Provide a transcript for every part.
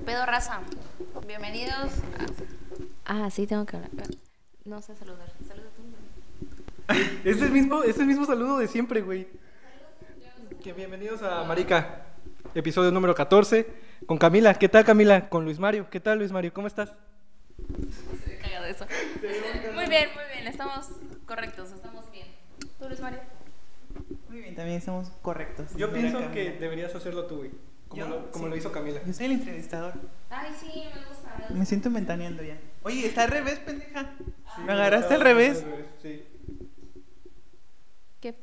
¿Qué pedo, raza? Bienvenidos. a- Ah, sí, tengo que hablar. No sé saludar. Saluda tú. Es el mismo, es el mismo saludo de siempre, güey. Que bienvenidos a Marica, episodio número 14, con Camila. ¿Qué tal, Camila? Con Luis Mario. ¿Qué tal, Luis Mario? ¿Cómo estás? Cagado de eso. Muy bien, muy bien. Estamos correctos, estamos bien. ¿Tú, Luis Mario? Muy bien, también estamos correctos. Yo pienso que deberías hacerlo tú, güey. Como, ¿Yo? lo, como Sí. lo hizo Camila. Yo soy el entrevistador. Ay, sí, me gusta. me siento ventaneando ya. Oye, está al revés, pendeja. Sí, ¿Me agarraste al revés? Sí. ¿Qué?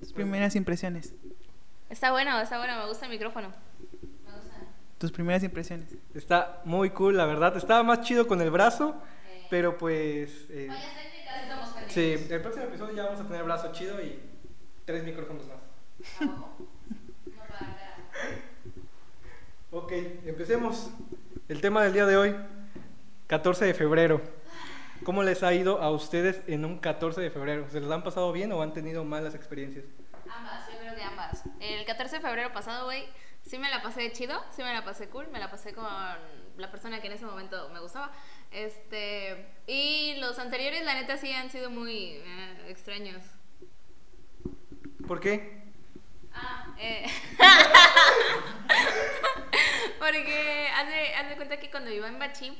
Tus primeras impresiones. Está bueno, está bueno. Me gusta el micrófono. Me gusta. Tus primeras impresiones. Está muy cool, la verdad. Estaba más chido con el brazo, pero pues... eh, pendientes. sí, el próximo episodio ya vamos a tener brazo chido y tres micrófonos más. Abajo. No para cara. Ok, empecemos. El tema del día de hoy, 14 de febrero. ¿Cómo les ha ido a ustedes en un 14 de febrero? ¿Se les han pasado bien o han tenido malas experiencias? Ambas, yo creo que ambas. El 14 de febrero pasado, güey, sí me la pasé chido, sí me la pasé cool, me la pasé con la persona que en ese momento me gustaba. Este, y los anteriores, la neta, sí han sido muy eh, extraños. ¿Por qué? Ah, eh. Porque hace, haz de cuenta que cuando iba en Bachi,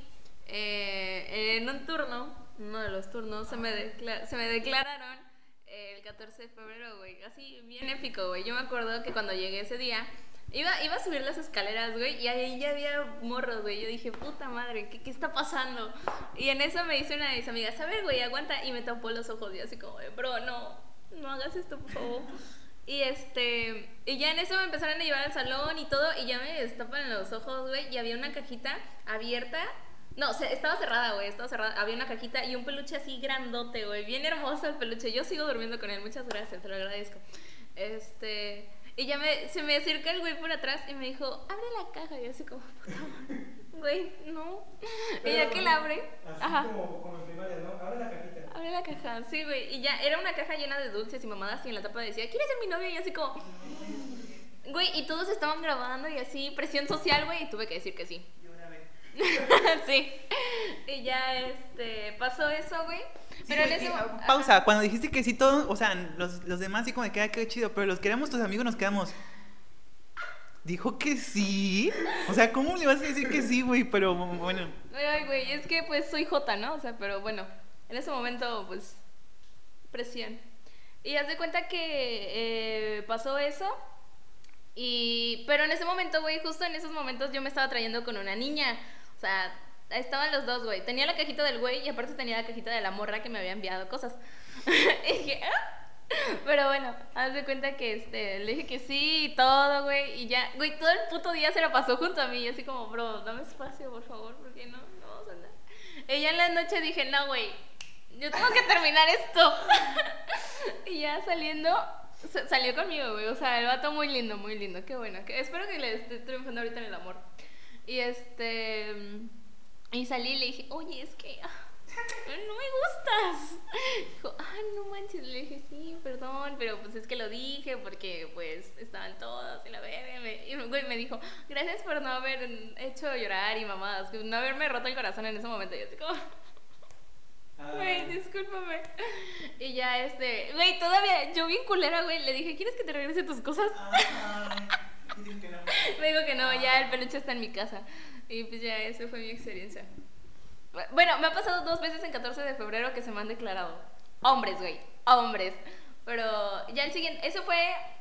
eh, en un turno, uno de los turnos, se me, decla- se me declararon el 14 de febrero, güey. Así, bien épico, güey. Yo me acuerdo que cuando llegué ese día, iba, iba a subir las escaleras, güey, y ahí ya había morros, güey. Yo dije, puta madre, ¿qué, ¿qué está pasando? Y en eso me dice una de mis amigas, a ver, güey, aguanta. Y me tapó los ojos y así como, bro, no, no hagas esto, por favor. Y este, y ya en eso me empezaron a llevar al salón y todo, y ya me destapan los ojos, güey, y había una cajita abierta. No, se, estaba cerrada, güey, estaba cerrada. Había una cajita y un peluche así grandote, güey, bien hermoso el peluche. Yo sigo durmiendo con él, muchas gracias, te lo agradezco. Este, y ya me, se me acerca el güey por atrás y me dijo, abre la caja. Y yo así como, puta madre, güey, no. y ya que la abre, ajá. como, en primaria, ¿no? Abre la cajita. Abre la caja, sí, güey. Y ya era una caja llena de dulces y mamadas y en la tapa decía, ¿quieres ser mi novio? Y así como... Güey, y todos estaban grabando y así, presión social, güey, y tuve que decir que sí. sí. Y ya, este, pasó eso, güey. Pero en ese... Pausa, cuando dijiste que sí, todos, o sea, los, los demás sí como que, ah, qué chido, pero los que éramos tus amigos nos quedamos. Dijo que sí. O sea, ¿cómo le vas a decir que sí, güey? Pero bueno. Ay, güey, es que pues soy Jota, ¿no? O sea, pero bueno, en ese momento, pues, presión. Y haz de cuenta que eh, pasó eso. Y, pero en ese momento, güey, justo en esos momentos yo me estaba trayendo con una niña. O sea, estaban los dos, güey. Tenía la cajita del güey y aparte tenía la cajita de la morra que me había enviado cosas. y dije, "Ah". Pero bueno, haz de cuenta que este, le dije que sí y todo, güey. Y ya, güey, todo el puto día se la pasó junto a mí. Y así como, bro, dame espacio, por favor, porque no, no vamos a andar. Y ya en la noche dije, no, güey, yo tengo que terminar esto. y ya saliendo, sa- salió conmigo, güey. O sea, el vato muy lindo, muy lindo. Qué bueno. Que, espero que le esté triunfando ahorita en el amor. Y este. Y salí y le dije, oye, es que. ah, No me gustas. Dijo, ah, no manches. Le dije, sí, perdón, pero pues es que lo dije porque pues estaban todos y la bebé. Y güey me dijo, gracias por no haber hecho llorar y mamadas, no haberme roto el corazón en ese momento. Yo así como. Güey, discúlpame. Y ya este, güey, todavía yo bien culera, güey, le dije, ¿quieres que te regrese tus cosas? Me dijo que no, ya el peluche está en mi casa. Y pues ya, esa fue mi experiencia. Bueno, me ha pasado dos veces en 14 de febrero que se me han declarado. Hombres, güey, hombres. Pero ya el siguiente, eso fue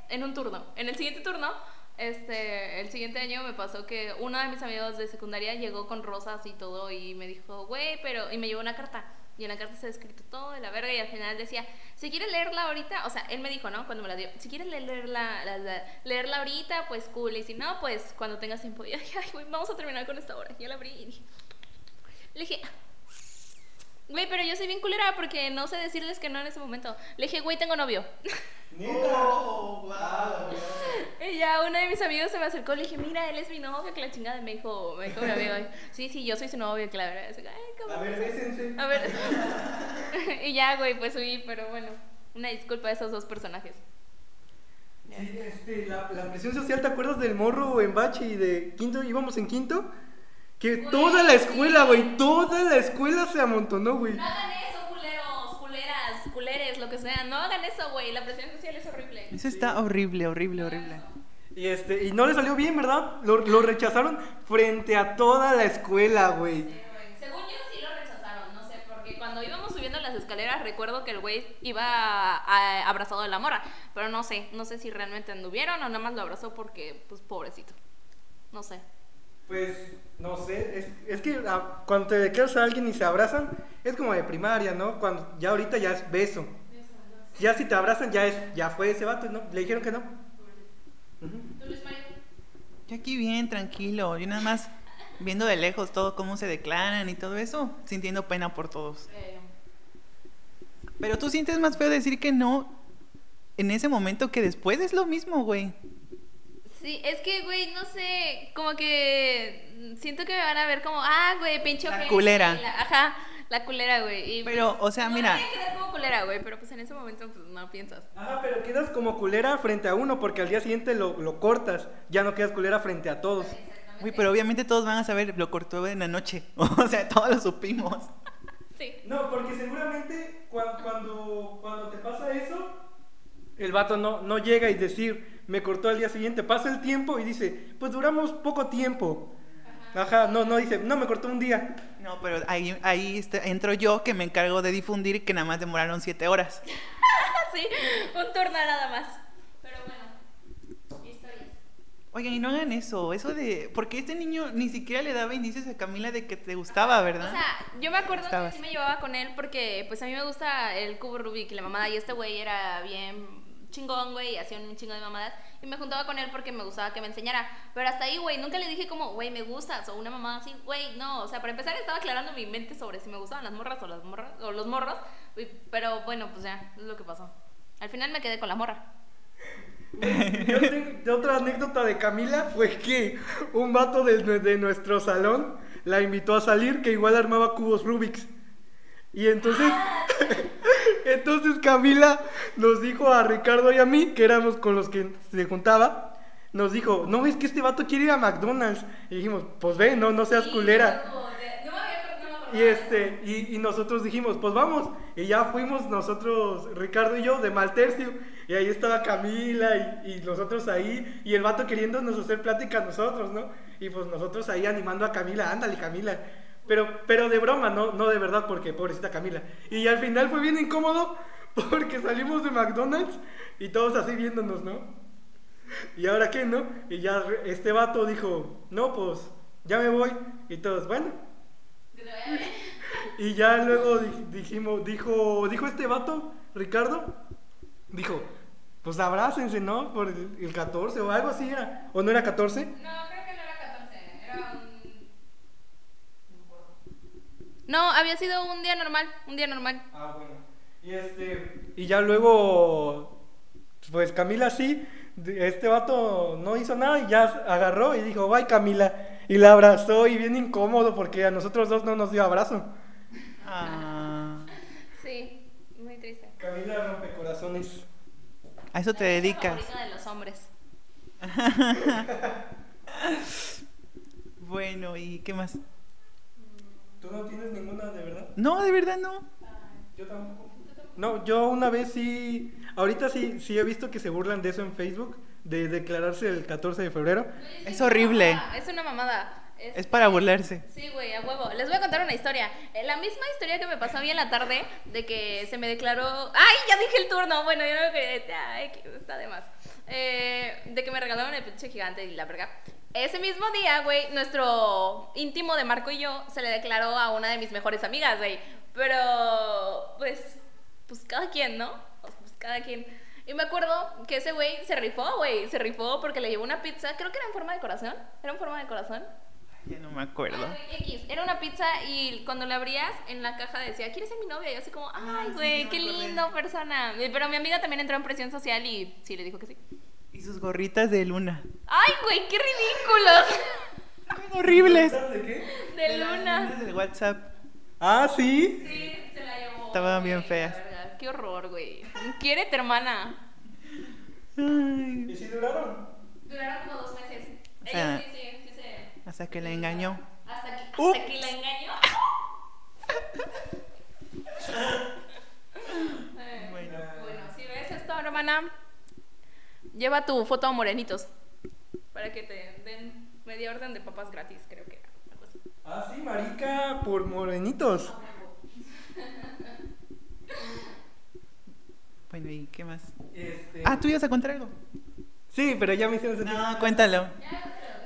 en un turno. En el siguiente turno, este, el siguiente año me pasó que uno de mis amigos de secundaria llegó con rosas y todo y me dijo, güey, pero, y me llevó una carta. Y en la carta ha escrito todo de la verga y al final decía, si quieres leerla ahorita, o sea, él me dijo, ¿no? Cuando me la dio, si quieres leerla, la- la- leerla ahorita, pues cool, y si no, pues cuando tengas tiempo. Yo dije, ay, vamos a terminar con esta hora. Yo la abrí y dije, le dije, güey, pero yo soy bien culera porque no sé decirles que no en ese momento. Le dije, güey, tengo novio. Y ya uno de mis amigos se me acercó, le dije, mira, él es mi novio, que la chingada. Y me dijo, me dijo mi amigo, sí, sí, yo soy su novio, que la verdad. Así, Ay, cabrón. A ver, bésense. A ver. y ya, güey, pues huí, pero bueno. Una disculpa a esos dos personajes. Sí, este, la, la presión social, ¿te acuerdas del morro en bache y de quinto? Íbamos en quinto Que Güey, toda la escuela, sí. güey, toda la escuela se amontonó, güey. No hagan eso, culeros, culeras, culeres, lo que sea. No hagan eso, güey. La presión social es horrible. Eso está horrible, horrible, horrible. Y este, y no le salió bien, ¿verdad? Lo, lo rechazaron frente a toda la escuela, güey. Sí, güey. Según yo sí lo rechazaron, no sé, porque cuando íbamos subiendo las escaleras recuerdo que el güey iba a- abrazado de la mora, pero no sé, no sé si realmente anduvieron o nada más lo abrazó porque, pues, pobrecito. No sé. Pues, no sé, es, es que ah, cuando te quedas a alguien y se abrazan, es como de primaria, ¿no? Cuando ya ahorita ya es beso. Ya si te abrazan, ya es, ya fue ese vato, ¿no? Le dijeron que no. Yo aquí bien, tranquilo. Yo nada más viendo de lejos todo cómo se declaran y todo eso, sintiendo pena por todos. Eh, Pero tú sientes más feo decir que no en ese momento que después es lo mismo, güey. Sí, es que, güey, no sé, como que siento que me van a ver como, ah, güey, pinche La culera. la- ajá, la culera, güey. y, Pero, pues, o sea, no mira. a quedar como culera, güey, pero pues en ese momento pues no piensas. Ajá, pero quedas como culera frente a uno porque al día siguiente lo, lo cortas. Ya no quedas culera frente a todos. Güey, pero obviamente todos van a saber, lo cortó en la noche. O sea, todos lo supimos. Sí. No, porque seguramente cuan- cuando, cuando, te pasa eso, el vato no, no llega y decir, me cortó al día siguiente. Pasa el tiempo y dice, pues duramos poco tiempo. Ajá, no, no dice, no, me cortó un día. No, pero ahí, ahí este- entro yo que me encargo de difundir que nada más demoraron siete horas. sí, un turno nada más. Pero bueno. Oigan, y no hagan eso, eso de... Porque este niño ni siquiera le daba indicios a Camila de que te gustaba, ¿verdad? O sea, yo me acuerdo Estabas. que sí me llevaba con él porque pues a mí me gusta el cubo Rubik y la mamada y este güey era bien chingón, güey, y hacía un chingo de mamadas y me juntaba con él porque me gustaba que me enseñara. Pero hasta ahí, güey, nunca le dije como, güey, me gustas o una mamada así, güey, no, o sea, para empezar estaba aclarando mi mente sobre si me gustaban las morras o las morras o los morros, güey, pero bueno, pues ya, es lo que pasó. Al final me quedé con la morra. Yo tengo otra anécdota de Camila fue que un vato de, de nuestro salón la invitó a salir que igual armaba cubos Rubik's. Y entonces, entonces Camila nos dijo a Ricardo y a mí, que éramos con los que se juntaba, nos dijo, no, es que este vato quiere ir a McDonald's. Y dijimos, pues ve, no, no seas Sí, culera. no, no no Y este, y, y nosotros dijimos, pues vamos. Y ya fuimos nosotros, Ricardo y yo, de mal tercio. Y ahí estaba Camila y, y nosotros ahí. Y el vato queriéndonos hacer plática a nosotros, ¿no? Y pues nosotros ahí animando a Camila, ándale Camila. Pero, pero de broma, no, no de verdad, porque pobrecita Camila. Y al final fue bien incómodo porque salimos de McDonald's y todos así viéndonos, ¿no? ¿Y ahora qué, no? Y ya este vato dijo, no, pues ya me voy. Y todos, bueno. Y ya luego di- dijimos, dijo, dijo este vato, Ricardo, dijo, pues abrácense, ¿no? Por el 14 o algo así era. ¿O no era 14? No, creo que no era 14, era un... No, había sido un día normal, un día normal. Ah, bueno. Y este. Y ya luego. Pues Camila sí. Este vato no hizo nada y ya agarró y dijo, bye Camila. Y la abrazó y bien incómodo porque a nosotros dos no nos dio abrazo. Ah, Sí, muy triste. Camila rompe corazones. a eso te dedicas. favorita de los hombres. Bueno, ¿y qué más? ¿Tú no tienes ninguna de verdad? No, de verdad no. Yo tampoco. No, yo una vez sí, ahorita sí, sí he visto que se burlan de eso en Facebook, de declararse el 14 de febrero. Es horrible. Es una mamada. Es para burlarse. Sí, güey, a huevo. Les voy a contar una historia. Eh, La misma historia que me pasó a mí en la tarde, de que se me declaró. ¡Ay! Ya dije el turno. Bueno, yo no que. Ay, que está de más. Eh, de que me regalaron el pinche gigante y la verga. Ese mismo día, güey, nuestro íntimo de Marco y yo se le declaró a una de mis mejores amigas, güey. Pero, pues, pues cada quien, ¿no? Pues cada quien. Y me acuerdo que ese güey se rifó, güey. Se rifó porque le llevó una pizza. Creo que era en forma de corazón. Era en forma de corazón. Ya no me acuerdo. Ay. Era una pizza y cuando la abrías en la caja decía, ¿quieres ser mi novia? Y yo así como, ay, sí, güey, ya qué lindo persona. Pero mi amiga también entró en presión social y sí, le dijo que sí. Y sus gorritas de luna. Ay, güey, qué ridículos. Horribles. ¿De qué? De las luna. del WhatsApp. Ah, sí. Sí, se la llevó. Estaban bien güey, feas. Qué horror, güey. Quiérete, hermana. Ay, ¿Y si duraron? Duraron como dos meses. sea, Ella sí, sí, sí se... hasta que la engañó. Hasta hasta que la engañó. Bueno. bueno, si ves esto, hermana, lleva tu foto a Morenitos. Para que te den media orden de papas gratis, creo que. algo así. Ah, sí, marica, por morenitos. Bueno, ¿y qué más? Este... Ah, tú ibas a contar algo. Sí, pero ya me hicieron sentir. No, cuéntalo.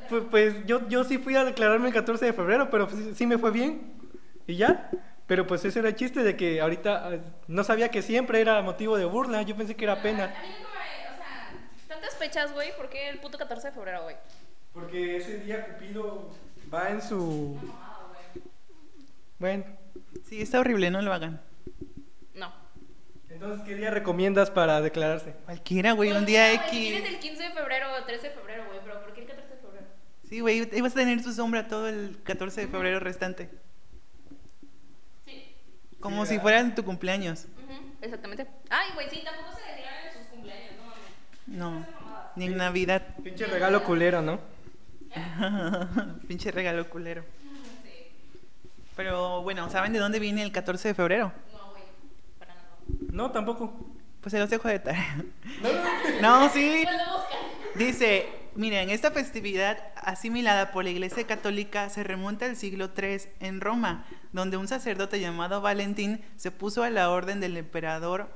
Pues, pues yo, yo sí fui a declararme el 14 de febrero, pero pues, sí me fue bien. Y ya. Pero pues ese era el chiste de que ahorita ah, no sabía que siempre era motivo de burla. Yo pensé que era pena. A mí nunca me. O sea, tantas fechas, güey. ¿Por qué el puto 14 de febrero, güey? Porque ese día Cupido va en su. Bueno, Sí, está horrible, no lo hagan. No. entonces, ¿qué día recomiendas para declararse? Cualquiera, güey, un día Pues, Si quieres X. el 15 de febrero o 13 de febrero, güey. Pero ¿por qué el 14 de febrero? Sí, güey, ibas a tener tu sombra todo el 14 de febrero restante. Sí. Como Sí, si fueran tu cumpleaños. Ujú, Exactamente. Ay, güey, sí, tampoco se declaran en sus cumpleaños, no mames. No, ni en Navidad. Pinche regalo culero, ¿no? Pinche regalo culero. Sí. Pero bueno, ¿saben de dónde viene el 14 de febrero? No, güey. Para nada. No, tampoco. Pues se los dejo de tarea. No, no. Sí. Pues. Dice, miren, esta festividad asimilada por la Iglesia Católica se remonta al siglo III en Roma, donde un sacerdote llamado Valentín se puso a la orden del emperador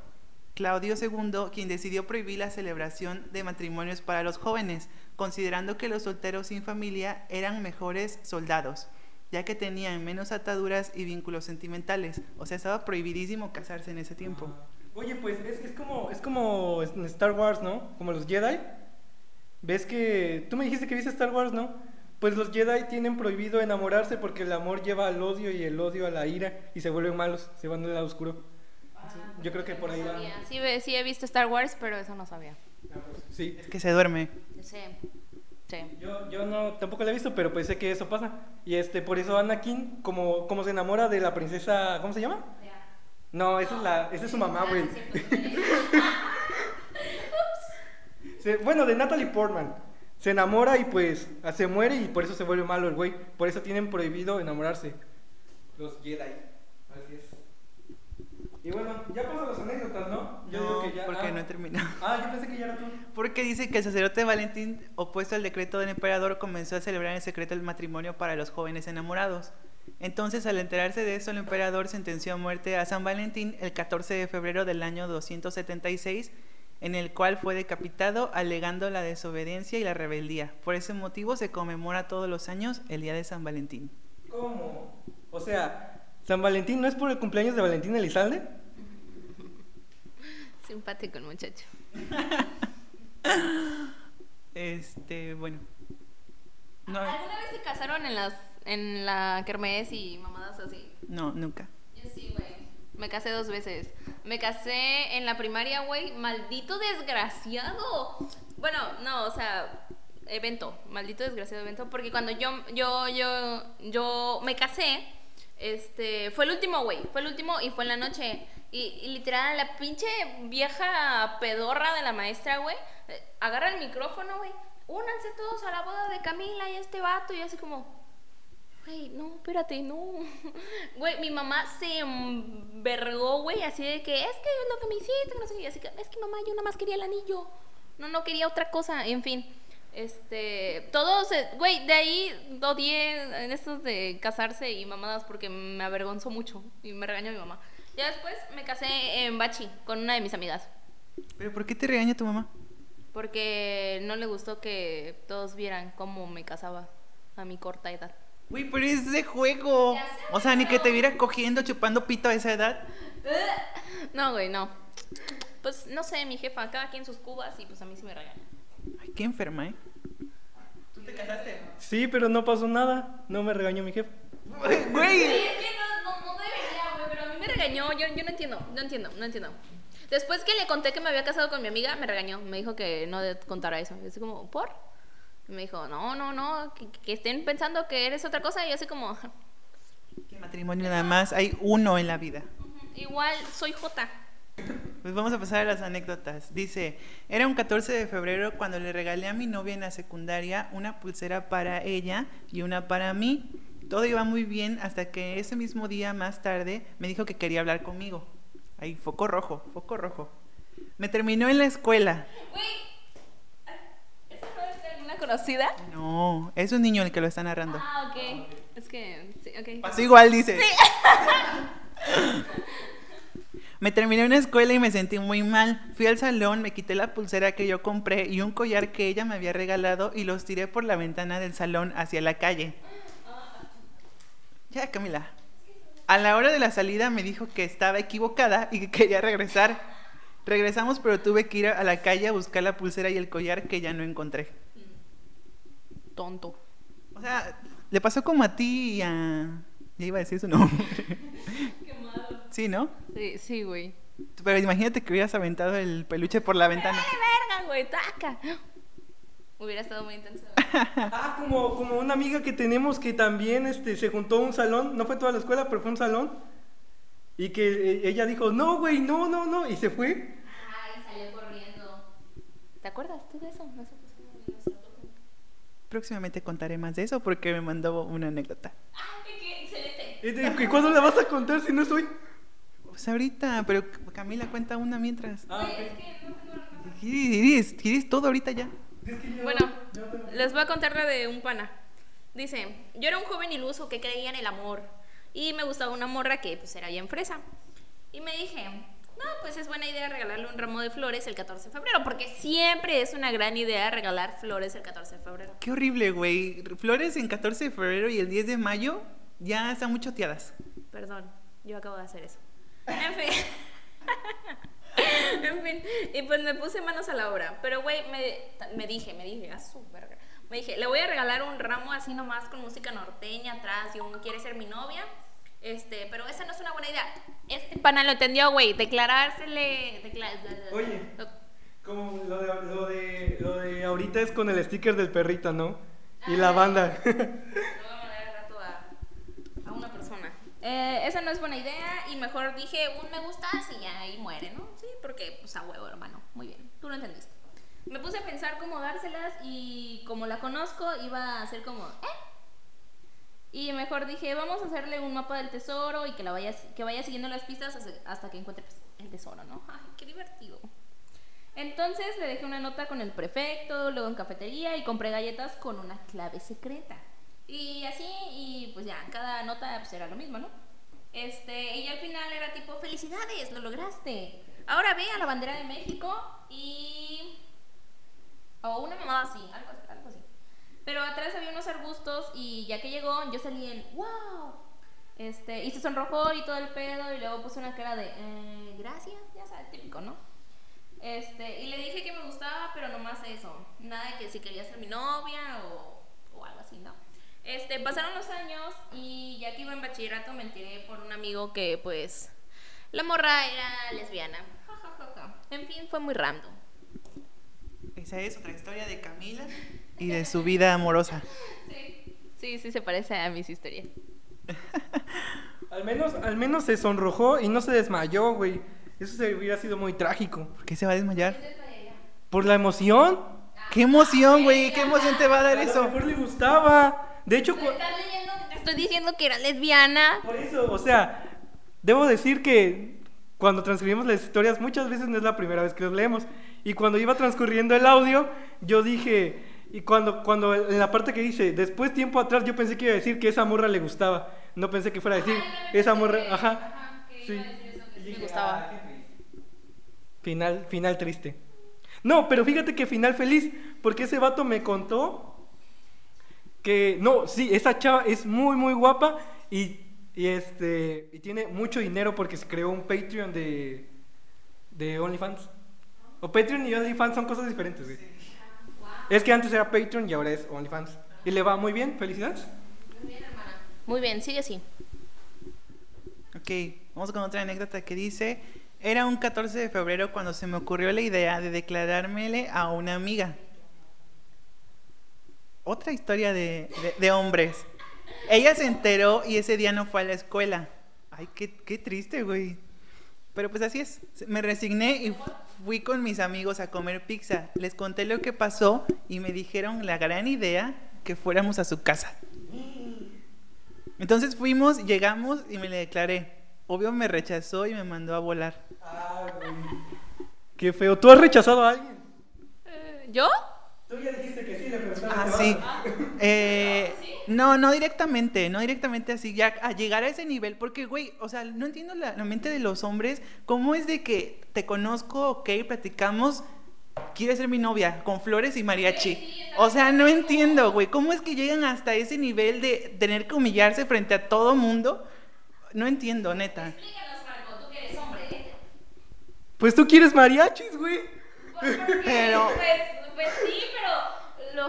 Claudio II, quien decidió prohibir la celebración de matrimonios para los jóvenes, considerando que los solteros sin familia eran mejores soldados, ya que tenían menos ataduras y vínculos sentimentales. O sea, estaba prohibidísimo casarse en ese tiempo. Oye, pues es, es como es como en Star Wars, ¿no? Como los Jedi. ¿Ves que tú me dijiste que viste Star Wars, ¿no? Pues los Jedi tienen prohibido enamorarse porque el amor lleva al odio y el odio a la ira y se vuelven malos, se van al lado oscuro. Yo creo que por ahí va. Sí, ve- sí he visto Star Wars, pero eso no sabía. Ah, pues, sí. Es que se duerme. Sí. Sí. Yo, yo no, tampoco la he visto, pero pues sé que eso pasa. Y este, por eso Anakin, como, como se enamora de la princesa, ¿cómo se llama? No, esa es la, esa es su mamá, güey. Se- bueno, de Natalie Portman. Se enamora y pues ah, se muere y por eso se vuelve malo el güey. Por eso tienen prohibido enamorarse. Los Jedi. Y bueno, ya pasan las anécdotas, ¿no? Yo digo que ya. porque ah. no he terminado. Ah, yo pensé que ya era tú. Porque dice que el sacerdote Valentín, opuesto al decreto del emperador, comenzó a celebrar en secreto el matrimonio para los jóvenes enamorados. Entonces, al enterarse de eso, el emperador sentenció a muerte a San Valentín el 14 de febrero del año 276, en el cual fue decapitado alegando la desobediencia y la rebeldía. Por ese motivo se conmemora todos los años el Día de San Valentín. ¿Cómo? O sea, San Valentín no es por el cumpleaños de Valentín Elizalde. Simpático el muchacho. Este, bueno. No, ¿Alguna vez se casaron en las en la kermés y mamadas así? no, nunca. Yo sí, güey. Me casé dos veces. Me casé en la primaria, güey. Maldito desgraciado. Bueno, no, o sea, evento. Maldito desgraciado evento. Porque cuando yo, yo, yo, yo me casé, este, fue el último, güey. Fue el último y fue en la noche. Y, literal, la pinche vieja pedorra de la maestra, güey, eh, agarra el micrófono, güey. Únanse todos a la boda de Camila y este vato. Y así como, Güey, no, espérate, no. Güey, mi mamá se envergó, güey, así de que es que lo que me hiciste, no sé qué. Así que, es que mamá, yo nada más quería el anillo. No, no quería otra cosa, en fin. Este, todos, güey, de ahí odié en estos de casarse y mamadas porque me avergonzó mucho y me regañó mi mamá. Ya después me casé en Bachi con una de mis amigas ¿Pero por qué te regaña tu mamá? porque no le gustó que todos vieran cómo me casaba a mi corta edad. Uy, pero es de juego. O sea, ni que te viera cogiendo, chupando pito a esa edad. No, güey, no. Pues no sé, mi jefa, cada quien sus cubas y pues a mí sí me regaña. Ay, qué enferma, ¿eh? ¿Tú te casaste? Sí, pero no pasó nada. No me regañó mi jefe. Güey. es que no, no, no debería, güey, pero a mí me regañó. Yo, yo no entiendo, no entiendo, no entiendo. Después que le conté que me había casado con mi amiga, me regañó. Me dijo que no contara eso. Y así como, ¿por? Y me dijo, no, no, no, que, que estén pensando que eres otra cosa. Y yo así como, Que matrimonio nada más, hay uno en la vida. igual soy Jota. Pues vamos a pasar a las anécdotas. Dice, era un 14 de febrero cuando le regalé a mi novia en la secundaria una pulsera para ella y una para mí. Todo iba muy bien hasta que ese mismo día más tarde me dijo que quería hablar conmigo. Ahí, foco rojo, foco rojo. Me terminó en la escuela. Güey, ¿esa no es de alguna conocida? No, es un niño el que lo está narrando. Ah, ok. Es que, sí, ok. Pasó igual, dice. Me terminé en la escuela y me sentí muy mal. Fui al salón, me quité la pulsera que yo compré y un collar que ella me había regalado y los tiré por la ventana del salón hacia la calle. Ya, Camila. A la hora de la salida me dijo que estaba equivocada y que quería regresar. Regresamos, pero tuve que ir a la calle a buscar la pulsera y el collar que ya no encontré. Tonto. O sea, le pasó como a ti y a... Ya iba a decir su nombre. Sí, ¿no? Sí, sí, güey. Pero imagínate que hubieras aventado el peluche por la ventana. ¡Ay, verga, güey! ¡Taca! Hubiera estado muy intenso. Ah, como, como una amiga que tenemos que también este, se juntó a un salón, no fue toda la escuela, pero fue un salón. Y que eh, ella dijo, no, güey, no, no, no, y se fue. Ay, salió corriendo. ¿Te acuerdas tú de eso? No sé, pues. Próximamente contaré más de eso porque me mandó una anécdota. ¡Ah, qué excelente! ¿Y ¿Y cuándo la vas a contar si no estoy? Pues ahorita, pero Camila cuenta una mientras. Ah, Güey, es que no tengo la- ¿Quieres, quieres todo ahorita ya? Bueno, les voy a contar la de un pana. Dice, yo era un joven iluso que creía en el amor y me gustaba una morra que pues era bien fresa. Y me dije, no, pues es buena idea regalarle un ramo de flores el 14 de febrero, porque siempre es una gran idea regalar flores el 14 de febrero. Qué horrible, güey. Flores en 14 de febrero y el 10 de mayo ya están muy choteadas. Perdón, yo acabo de hacer eso. En fin. en fin, y pues me puse manos a la obra. Pero, güey, me, me dije, me dije, a su verga. Me dije, le voy a regalar un ramo así nomás con música norteña atrás y un quiere ser mi novia. Este, pero esa no es una buena idea. Este pana lo entendió, güey. Declarársele. decla- Oye. Como lo de, lo, de, lo de ahorita es con el sticker del perrito, ¿no? Y la banda. Lo voy a mandar al rato a, a una persona. Eh, esa no es buena idea y mejor dije un me gustas y ya ahí muere, ¿no? Sí, porque pues a huevo, hermano. Muy bien, tú lo entendiste. Me puse a pensar cómo dárselas y como la conozco iba a ser como, ¿eh? Y mejor dije, vamos a hacerle un mapa del tesoro y que, la vaya, que vaya siguiendo las pistas hasta que encuentre pues, el tesoro, ¿no? Ay, qué divertido. Entonces le dejé una nota con el prefecto, luego en cafetería y compré galletas con una clave secreta. Y así, y pues ya, cada nota pues era lo mismo, ¿no? Este, y al final era tipo, felicidades, lo lograste. Ahora ve a la bandera de México y... O una mamada así, algo, algo así. Pero atrás había unos arbustos y ya que llegó, yo salí en ¡Wow! Este, y se sonrojó y todo el pedo y luego puse una cara de eh, gracias, ya sabes, típico, ¿no? Este, y le dije que me gustaba, pero nomás eso. Nada de que si quería ser mi novia o, o algo así, ¿no? Este, pasaron los años y ya que iba en bachillerato me enteré por un amigo que pues la morra era lesbiana. Ja, ja, ja, ja. En fin, fue muy random. Esa es otra historia de Camila y de su vida amorosa. Sí, sí, sí se parece a mis historias. al, menos, al menos se sonrojó y no se desmayó, güey. Eso se hubiera sido muy trágico. ¿Por qué se va a desmayar? ¿Por la emoción? ¡Qué emoción, güey! ¿Qué emoción te va a dar A lo eso? mejor le gustaba. De hecho, cu- ¿Estás leyendo? Te estoy diciendo que era lesbiana. por eso, o sea, debo decir que cuando transcribimos las historias muchas veces no es la primera vez que los leemos. Y cuando iba transcurriendo el audio, yo dije, y cuando, cuando en la parte que dice, después tiempo atrás, yo pensé que iba a decir que esa morra le gustaba. No pensé que fuera a decir, esa morra, ajá. Ajá, que Sí. que sí dije, gustaba. "Ah, qué triste". Final, final triste. No, pero fíjate que final feliz, porque ese vato me contó que, no, sí, esa chava es muy, muy guapa y, y este, y tiene mucho dinero porque se creó un Patreon de, de OnlyFans. O Patreon y OnlyFans son cosas diferentes, güey. Es que antes era Patreon y ahora es OnlyFans. Y le va muy bien, felicidades. Muy bien, sigue así. Ok, vamos con otra anécdota que dice, era un 14 de febrero cuando se me ocurrió la idea de declarármele a una amiga. Otra historia de, de- de hombres. Ella se enteró y ese día no fue a la escuela. Ay, qué, qué triste, güey. Pero pues así es. Me resigné y fui con mis amigos a comer pizza. Les conté lo que pasó y me dijeron la gran idea que fuéramos a su casa. Entonces fuimos, llegamos y me le declaré. Obvio me rechazó y me mandó a volar. Güey. Qué feo. ¿Tú has rechazado a alguien? ¿Yo? Tú ya dijiste que sí, le preguntaste. Ah, ¿te sí. Eh, no, no directamente, no directamente así, ya a llegar a ese nivel, porque, güey, o sea, no entiendo la, la mente de los hombres, cómo es de que te conozco, ok, platicamos, quieres ser mi novia, con flores y mariachi. O sea, no entiendo, güey, cómo es que llegan hasta ese nivel de tener que humillarse frente a todo mundo. No entiendo, neta. Explícanos, Marco, tú que eres hombre. ¿eh? Pues tú quieres mariachis, güey. Pues, Pero- Pues, pues sí, pero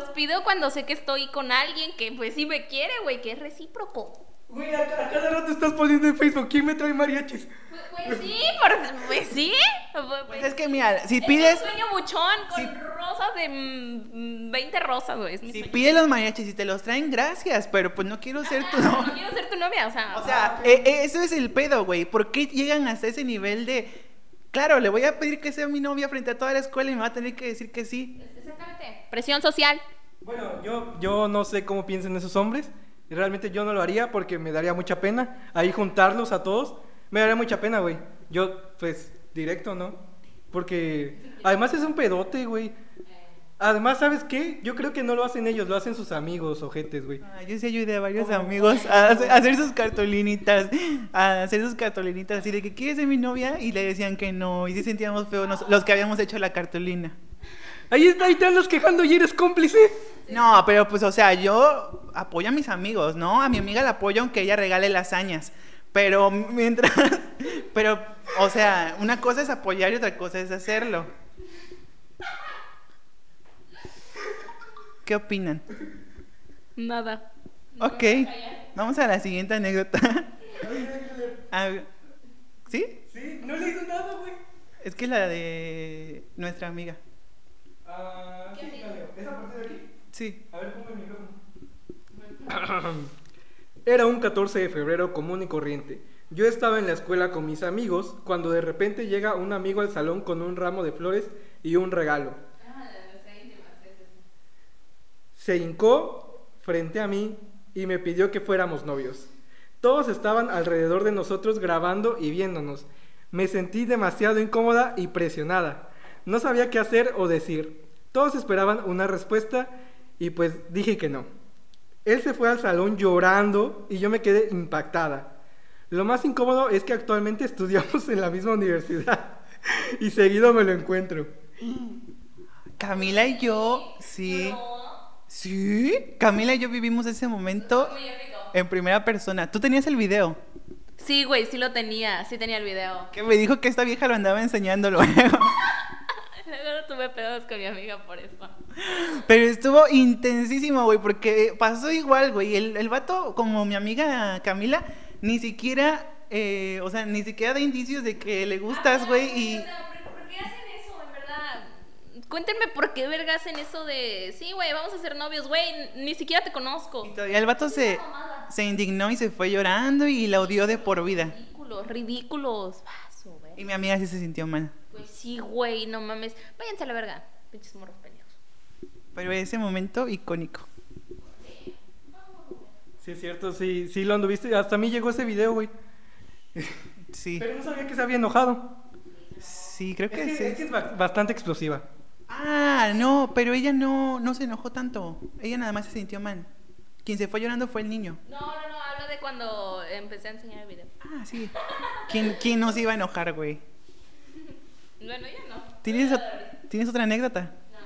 los pido cuando sé que estoy con alguien que pues sí me quiere, güey, que es recíproco. Güey, a, a cada rato estás poniendo en Facebook, ¿quién me trae mariachis? Pues, pues sí, por- pues sí. Pues, Pues es que mira, si es pides, un sueño muchón con si- rosas de mm, 20 rosas, güey. Es si sueño. pides los mariachis y te los traen, gracias, pero pues no quiero ser tu Ah, novia. No quiero ser tu novia, o sea. O sea, eh, eh, eso es el pedo, güey. ¿Por qué llegan hasta ese nivel de... Claro, le voy a pedir que sea mi novia frente a toda la escuela y me va a tener que decir que sí. Presión social. Bueno, yo, yo no sé cómo piensan esos hombres. y Realmente yo no lo haría porque me daría mucha pena. Ahí juntarlos a todos, me daría mucha pena, güey. Yo, pues, directo, ¿no? Porque además es un pedote, güey. Además, ¿sabes qué? Yo creo que no lo hacen ellos, lo hacen sus amigos, ojetes, güey. Ah, yo sí ayudé a varios amigos a hacer, a hacer sus cartulinitas, a hacer sus cartulinitas así de que quieres ser mi novia y le decían que no y sí sentíamos feo nos- los que habíamos hecho la cartulina. Ahí está, ahí te andas quejando y eres cómplice. No, pero pues o sea, yo apoyo a mis amigos, ¿no? A mi amiga la apoyo aunque ella regale lasañas. Pero mientras, pero, o sea, una cosa es apoyar y otra cosa es hacerlo. ¿Qué opinan? Nada. Ok, vamos a la siguiente anécdota. A ver, ¿Sí? Sí, no he leído nada, güey. Es que la de nuestra amiga. Ah, sí, la leo. ¿Esa parte de aquí? Sí. A ver, ponme el micrófono. Era un 14 de febrero común y corriente. Yo estaba en la escuela con mis amigos cuando de repente llega un amigo al salón con un ramo de flores y un regalo. Se hincó frente a mí y me pidió que fuéramos novios. Todos estaban alrededor de nosotros grabando y viéndonos. Me sentí demasiado incómoda y presionada. No sabía qué hacer o decir. Todos esperaban una respuesta y pues dije que no. Él se fue al salón llorando y yo me quedé impactada. Lo más incómodo es que actualmente estudiamos en la misma universidad y seguido me lo encuentro. Camila y yo, sí. Sí. Camila y yo vivimos ese momento en primera persona. ¿Tú tenías el video? Sí, güey, sí lo tenía, sí tenía el video. Que me dijo que esta vieja lo andaba enseñando luego. Luego tuve pedos con mi amiga por eso. Pero estuvo intensísimo, güey, porque pasó igual, güey. El, el vato, como mi amiga Camila, ni siquiera, eh, o sea, ni siquiera da indicios de que le gustas, güey, y... O sea, ¿por, por qué hacen eso, en verdad? Cuéntenme por qué verga hacen eso de, sí, güey, vamos a ser novios, güey, ni siquiera te conozco. y todavía el vato se, se indignó y se fue llorando y la odió de por vida. Ridículos, ridículos. Vaso, güey. Y mi amiga sí se sintió mal. Pues sí, güey, no mames. Váyanse a la verga, pinches morros pendejos. Pero ese momento icónico. Sí, es cierto, sí, sí lo anduviste. Hasta a mí llegó ese video, güey. Sí, Pero no sabía que se había enojado. sí, creo Es que es que es ba- bastante explosiva. Ah, no, pero ella no, no se enojó tanto. Ella nada más se sintió mal. Quien se fue llorando fue el niño. No, no, no, hablo de cuando empecé a enseñar el video. Ah, sí. ¿Quién, quién nos iba a enojar, güey? Bueno, ya no. ¿Tienes, Ya, ot- ¿Tienes otra anécdota? No.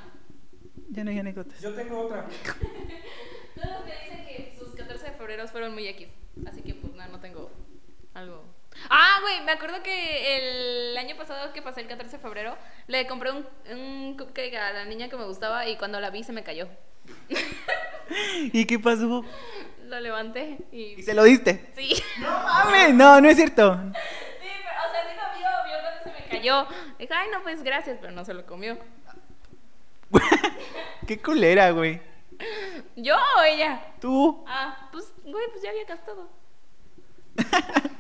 Ya no hay anécdotas. Yo tengo otra. Todos me dicen que sus 14 de febrero fueron muy X. Así que pues no, no tengo algo. Ah, güey, me acuerdo que el año pasado que pasé el 14 de febrero, le compré un, un cupcake a la niña que me gustaba y cuando la vi se me cayó. ¿Y qué pasó? Lo levanté y... ¿Y se lo diste? Sí. sí, ¡No mames! No, no es cierto. pero, o sea, sí lo vio, vio cuando se me cayó. Dije, ay, no, pues gracias, pero no se lo comió. Qué culera, güey. ¿Yo o ella? Tú. Ah, pues, güey, pues ya había gastado.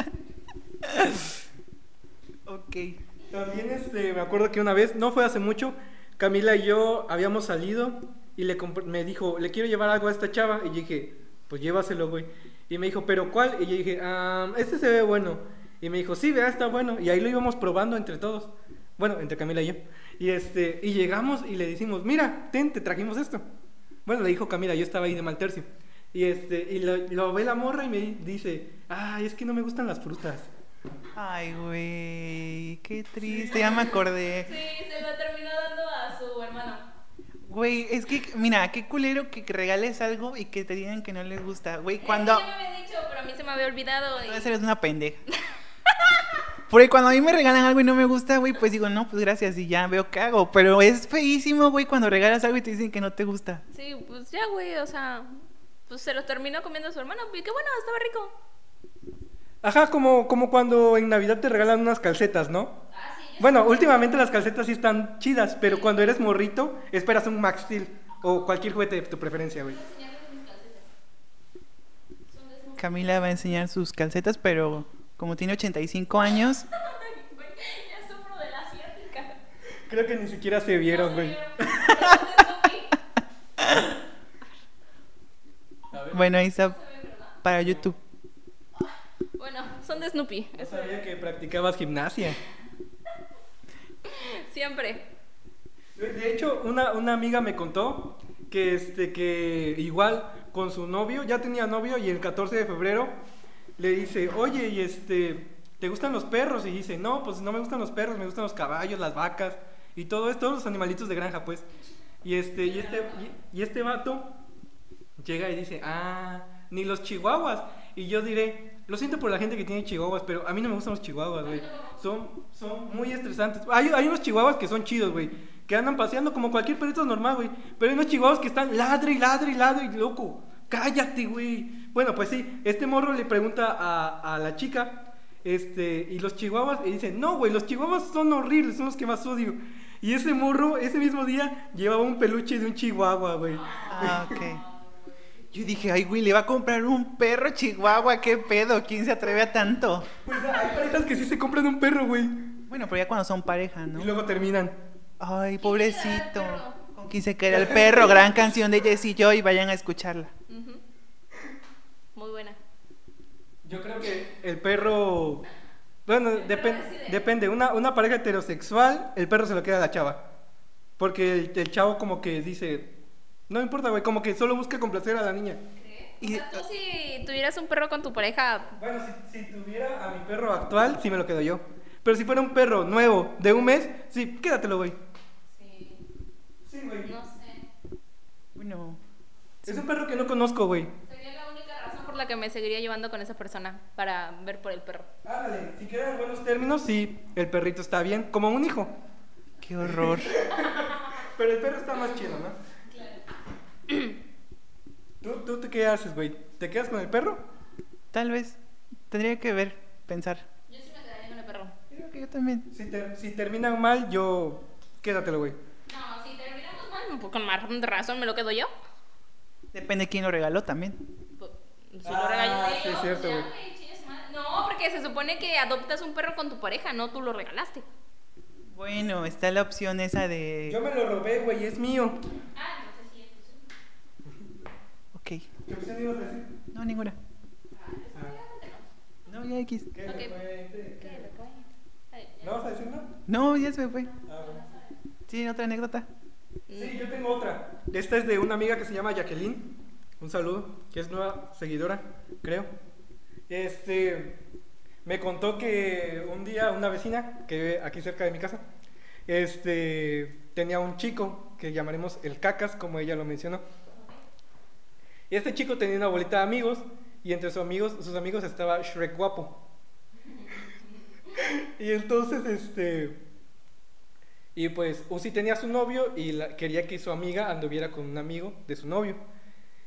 Ok. También este, me acuerdo que una vez, no fue hace mucho, Camila y yo habíamos salido y le me dijo, le quiero llevar algo a esta chava. Y yo dije, pues llévaselo, güey. Y me dijo, ¿pero cuál? Y yo dije, ah, este se ve bueno. Y me dijo, sí, vea, está bueno. Y ahí lo íbamos probando entre todos. Bueno, entre Camila y yo. Y, este, y llegamos y le decimos, mira, ten, te trajimos esto. Bueno, le dijo Camila, yo estaba ahí de mal tercio. Y, este, y lo, lo ve la morra y me dice, ay, es que no me gustan las frutas. Ay, güey, qué triste, ya me acordé. Sí, se lo terminó dando a su hermano. Güey, es que, mira, qué culero que regales algo y que te digan que no les gusta. Güey, cuando... ya me había dicho, pero a mí se me había olvidado. y- Entonces eres una pendeja. Porque cuando a mí me regalan algo y no me gusta, güey, pues digo, no, pues gracias y ya veo qué hago. Pero es feísimo, güey, cuando regalas algo y te dicen que no te gusta. Sí, pues ya, güey, o sea, pues se lo terminó comiendo su hermano. Y qué bueno, estaba rico. Ajá, como, como cuando en Navidad te regalan unas calcetas, ¿no? Ah, sí, Bueno, últimamente las calcetas sí están chidas, pero cuando eres morrito, esperas un Max Steel o cualquier juguete de tu preferencia, güey. Camila va a enseñar sus calcetas, pero como tiene 85 años, ya sufro de la asiática. Creo que ni siquiera se vieron, güey. bueno, ahí está para YouTube. Bueno, son de Snoopy. No sabía que practicabas gimnasia. Siempre. De hecho, una, una amiga me contó que, este, que igual con su novio, ya tenía novio y el 14 de febrero le dice, oye, y este, ¿te gustan los perros? Y dice, no, pues no me gustan los perros, me gustan los caballos, las vacas y todo esto, todos los animalitos de granja, pues. Y este, y este, y, y este vato llega y dice, ah, ni los chihuahuas. Y yo diré, lo siento por la gente que tiene chihuahuas, pero a mí no me gustan los chihuahuas, güey. Son, son muy estresantes. Hay, hay unos chihuahuas que son chidos, güey. Que andan paseando como cualquier perrito normal, güey. Pero hay unos chihuahuas que están ladre y ladre y ladre y loco. Cállate, güey. Bueno, pues sí, este morro le pregunta a, a la chica, este, y los chihuahuas, y dice, no, güey, los chihuahuas son horribles, son los que más odio. Y ese morro, ese mismo día, llevaba un peluche de un chihuahua, güey. Ah, ok. Yo dije, ay, güey, le va a comprar un perro chihuahua, qué pedo, ¿quién se atreve a tanto? Pues hay parejas que sí se compran un perro, güey. Bueno, pero ya cuando son pareja, ¿no? Y luego terminan. Ay, pobrecito. Quién se queda el perro, gran canción de Jessie Joy, vayan a escucharla. Ujú. Muy buena. Yo creo que el perro. Bueno, El perro depen- decide. depende. Una, una pareja heterosexual, el perro se lo queda a la chava. Porque el, el chavo, como que dice. No importa, güey, como que solo busca complacer a la niña. Y- O sea, tú si tuvieras un perro con tu pareja, Bueno, si, si tuviera a mi perro actual, sí me lo quedo yo. Pero si fuera un perro nuevo de un mes, sí, quédatelo, güey. Güey. no sé. Bueno, Es un perro que no conozco, güey. Sería la única razón por la que me seguiría llevando con esa persona para ver por el perro. Ándale, si quedan buenos términos, sí, el perrito está bien, como un hijo. qué horror. Pero el perro está más chido, ¿no? ¿Tú, tú, tú qué haces, güey? ¿Te quedas con el perro? Tal vez. Tendría que ver, pensar. Yo sí me quedaría con el perro. Creo que yo también. Si, te- si terminan mal, yo... Quédatelo, güey. No, pues con más razón me lo quedo yo. Depende quién lo regaló también. Pues, si Ah, lo regalé sí, yo, es cierto, pues ya, güey. No, porque se supone que adoptas un perro con tu pareja, no tú lo regalaste. Bueno, está la opción esa de... Yo me lo robé, güey, es mío. Ah, entonces sí, entonces. Ok. ¿Qué opción ibas a decir? No, ninguna. No, ya X. ¿Qué? Ok. ¿Qué? ¿No vas a decir nada? No, ya se me fue. Ah, bueno. ¿Tiene otra anécdota? Sí, yo tengo otra. Esta es de una amiga que se llama Jacqueline. Un saludo, que es nueva seguidora, creo. Este, me contó que un día una vecina que vive aquí cerca de mi casa, este, tenía un chico que llamaremos el Cacas, como ella lo mencionó. Y este chico tenía una bolita de amigos y entre sus amigos, sus amigos estaba Shrek guapo. y entonces, este, y pues Uzi tenía su novio y quería que su amiga anduviera con un amigo de su novio.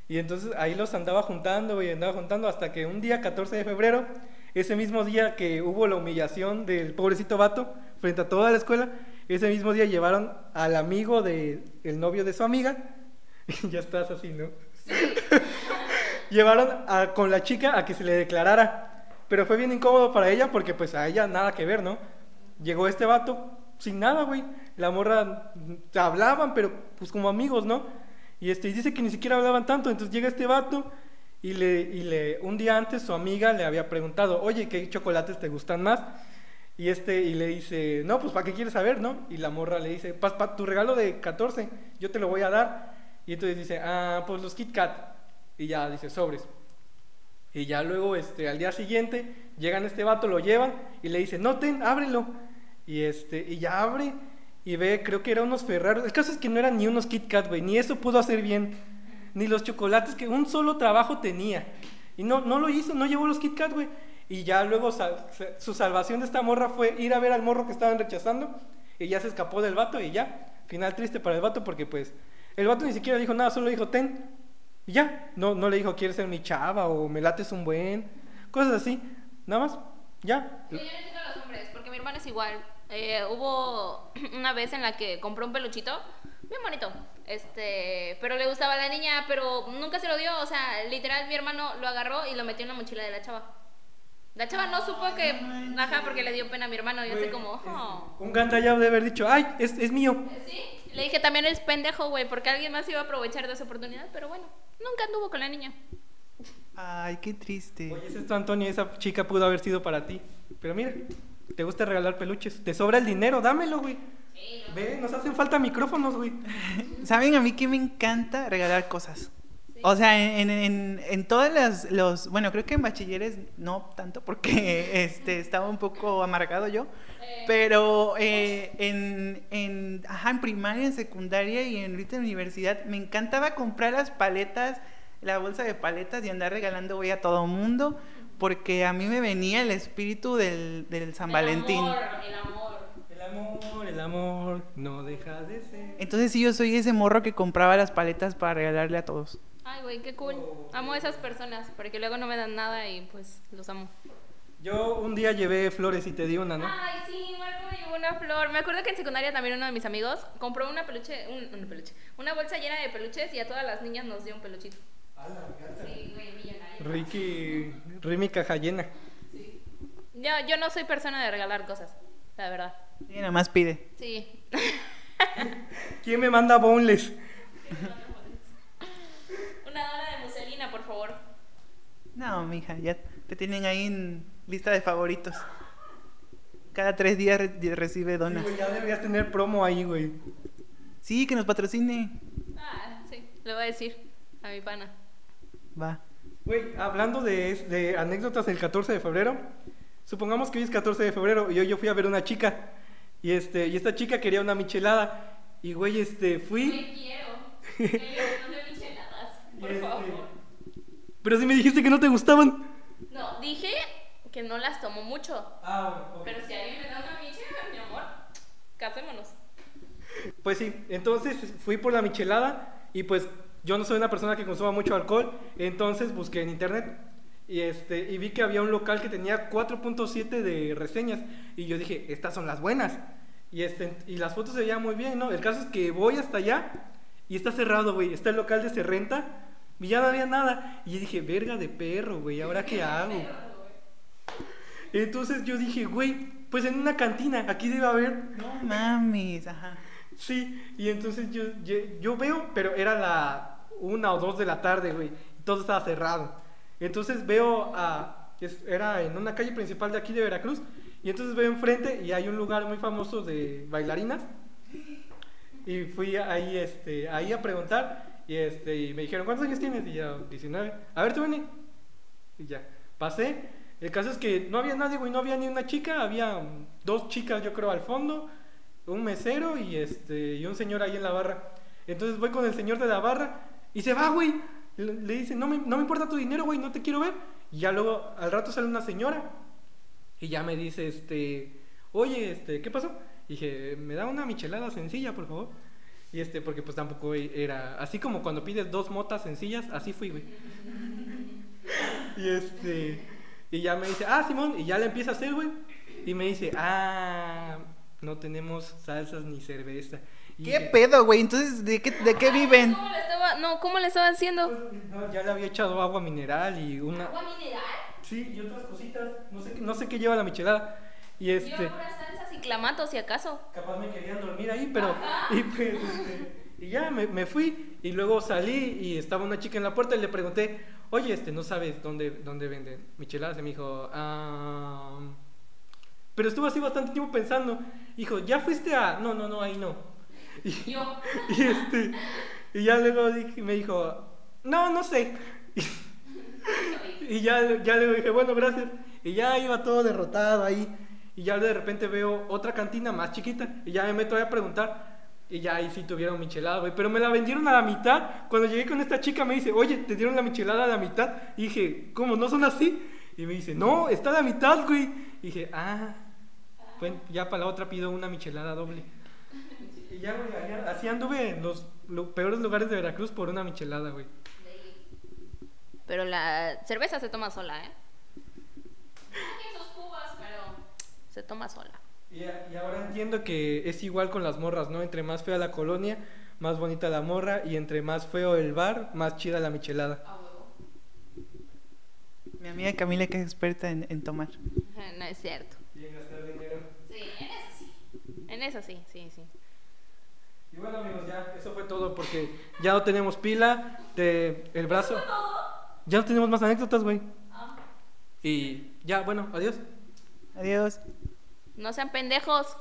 Y entonces ahí los andaba juntando y andaba juntando hasta que un día, 14 de febrero, ese mismo día que hubo la humillación del pobrecito vato frente a toda la escuela, ese mismo día llevaron al amigo del el novio de su amiga. ya estás así, ¿no? llevaron a- con la chica a que se le declarara. Pero fue bien incómodo para ella porque pues a ella nada que ver, ¿no? Llegó este vato sin nada, güey. La morra mm, hablaban, pero pues como amigos, ¿no? Y este dice que ni siquiera hablaban tanto, entonces llega este vato Y, le, y le, un día antes su amiga le había preguntado, oye, ¿qué chocolates te gustan más? Y, este, y le dice, no, pues ¿para qué quieres saber, no? Y la morra le dice, pues para tu regalo de 14, yo te lo voy a dar. Y entonces dice, ah, pues los Kit Kat. Y ya dice, sobres. Y ya luego, este, al día siguiente, llegan este vato, lo llevan y le dice, no, ten, ábrelo. Y, este, y ya abre y ve, creo que eran unos Ferraros. El caso es que no eran ni unos Kit Kat, güey, ni eso pudo hacer bien. Ni los chocolates, que un solo trabajo tenía. Y no, no lo hizo, no llevó los Kit Kat, güey. Y ya luego su salvación de esta morra fue ir a ver al morro que estaban rechazando. Y ya se escapó del vato y ya. Final triste para el vato porque pues el vato ni siquiera dijo nada, solo dijo ten. Y ya. No, no le dijo quieres ser mi chava o me lates un buen. Cosas así. Nada más. Ya. yo no entiendo a los hombres porque mi hermano es igual. Eh, hubo una vez en la que compró un peluchito bien bonito. Este, pero le gustaba a la niña, pero nunca se lo dio. O sea, literal, mi hermano lo agarró y lo metió en la mochila de la chava. La chava no supo que, ajá, porque le dio pena a mi hermano. Y así como, oh. Un gandallado de haber dicho, ay, es, es mío. Sí, le dije también es pendejo, güey, porque alguien más iba a aprovechar de esa oportunidad. Pero bueno, nunca anduvo con la niña. Ay, qué triste. Oye, es esto, Antonio, esa chica pudo haber sido para ti. Pero mira, te gusta regalar peluches. Te sobra el dinero, dámelo, güey. Ve, nos hacen falta micrófonos, güey. ¿Saben a mí que me encanta regalar cosas? O sea, en, en, en todas las, los, bueno, creo que en bachilleres no tanto porque este, estaba un poco amargado yo, eh. pero eh, en, en, ajá, en primaria, en secundaria y en ahorita en universidad me encantaba comprar las paletas, la bolsa de paletas y andar regalando voy a todo mundo porque a mí me venía el espíritu del, del San Valentín. el amor amor, el amor no deja de ser. Entonces sí, yo soy ese morro que compraba las paletas para regalarle a todos. Ay, güey, qué cool. Amo a esas personas, porque luego no me dan nada y pues los amo. Yo un día llevé flores y te di una, ¿no? Ay, sí, Marco me llevó una flor. Me acuerdo que en secundaria también uno de mis amigos compró una peluche, un, peluche, una bolsa llena de peluches y a todas las niñas nos dio un peluchito. Sí, güey. Ricky, Rimi caja llena. Sí. Yo, yo no soy persona de regalar cosas, la verdad. Sí, nada más pide. Sí. ¿Quién me manda boneless? Una dona de muselina, por favor. No, mija, ya te tienen ahí en lista de favoritos. Cada tres días recibe donas. Sí, ya deberías tener promo ahí, güey. Sí, que nos patrocine. Ah, sí, le voy a decir a mi pana. Va. Güey, hablando de, de anécdotas del 14 de febrero, supongamos que hoy es 14 de febrero y hoy yo fui a ver una chica y, este, y esta chica quería una michelada. Y, güey, este, fui... Me quiero. Me micheladas, por este, favor. Pero si me dijiste que no te gustaban. No, dije que no las tomo mucho. Ah, bueno. Pero si alguien me da una michelada, mi amor, casémonos. Pues sí, entonces fui por la michelada y pues yo no soy una persona que consuma mucho alcohol, entonces busqué en internet y, este, y vi que había un local que tenía 4.7 de reseñas. Y yo dije, estas son las buenas. Y, este, y las fotos se veían muy bien, ¿no? El caso es que voy hasta allá y está cerrado, güey. Está el local de Serrenta y ya no había nada. Y dije, verga de perro, güey, ¿ahora qué hago? Entonces yo dije, güey, pues en una cantina, aquí debe haber. No mames, ajá. Sí, y entonces yo, yo, yo veo, pero era la una o dos de la tarde, güey. Todo estaba cerrado. Entonces veo a, era en una calle principal de aquí de Veracruz, y entonces veo enfrente y hay un lugar muy famoso de bailarinas. Y fui ahí, este, ahí a preguntar y, este, y me dijeron, ¿cuántos años tienes? Y yo, 19. A ver, tú vení. Y ya, pasé. El caso es que no había nadie, güey, no había ni una chica, había dos chicas, yo creo, al fondo, un mesero y, este, y un señor ahí en la barra. Entonces voy con el señor de la barra y se va, güey le dice, no me, no me importa tu dinero, güey, no te quiero ver. Y ya luego, al rato sale una señora y ya me dice, este, oye, este, ¿qué pasó? Y dije, me da una michelada sencilla, por favor. Y este, porque pues tampoco era, así como cuando pides dos motas sencillas, así fui, güey. y este, y ya me dice, ah, Simón, y ya le empieza a hacer, güey. Y me dice, ah, no tenemos salsas ni cerveza. ¿Qué pedo, güey? Entonces, ¿de qué, de qué viven? ¿Cómo le estaba, no, ¿cómo le estaba haciendo? Pues, ya le había echado agua mineral y una... ¿Agua mineral? Sí, y otras cositas. No sé, no sé qué lleva la michelada. Y este... Lleva puras salsas y clamatos, si acaso. Capaz me querían dormir ahí, pero... Y pues, este, Y ya me, me fui y luego salí y estaba una chica en la puerta y le pregunté, oye, este, ¿no sabes dónde, dónde venden micheladas? Y me dijo, ah... Pero estuvo así bastante tiempo pensando. Dijo, ¿ya fuiste a...? No, no, no, ahí no. Y, Yo. y este, y ya luego dije- me dijo, no, no sé. Y, y ya, ya le dije, bueno, gracias. Y ya iba todo derrotado ahí. Y ya de repente veo otra cantina más chiquita. Y ya me meto ahí a preguntar. Y ya ahí sí tuvieron michelada, güey. Pero me la vendieron a la mitad. Cuando llegué con esta chica me dice, oye, te dieron la michelada a la mitad. Y dije, ¿cómo? ¿No son así? Y me dice, no, está a la mitad, güey. Y dije, ah, bueno, ya para la otra pido una michelada doble. Y ya, güey, allá- así anduve en los peores lugares de Veracruz por una michelada, güey. Pero la cerveza se toma sola, ¿eh? Aquí sus cubas, pero se toma sola. Y, ahora entiendo que es igual con las morras, ¿no? Entre más fea la colonia, más bonita la morra. Y entre más feo el bar, más chida la michelada. Mi amiga Camila que es experta en, en tomar. No es cierto. Bien gastar dinero. Sí, en eso sí. En eso sí, sí, sí. Y bueno, amigos, ya, eso fue todo porque ya no tenemos pila de el brazo. Ya no tenemos más anécdotas, güey. Y ya, bueno, adiós. Adiós. No sean pendejos.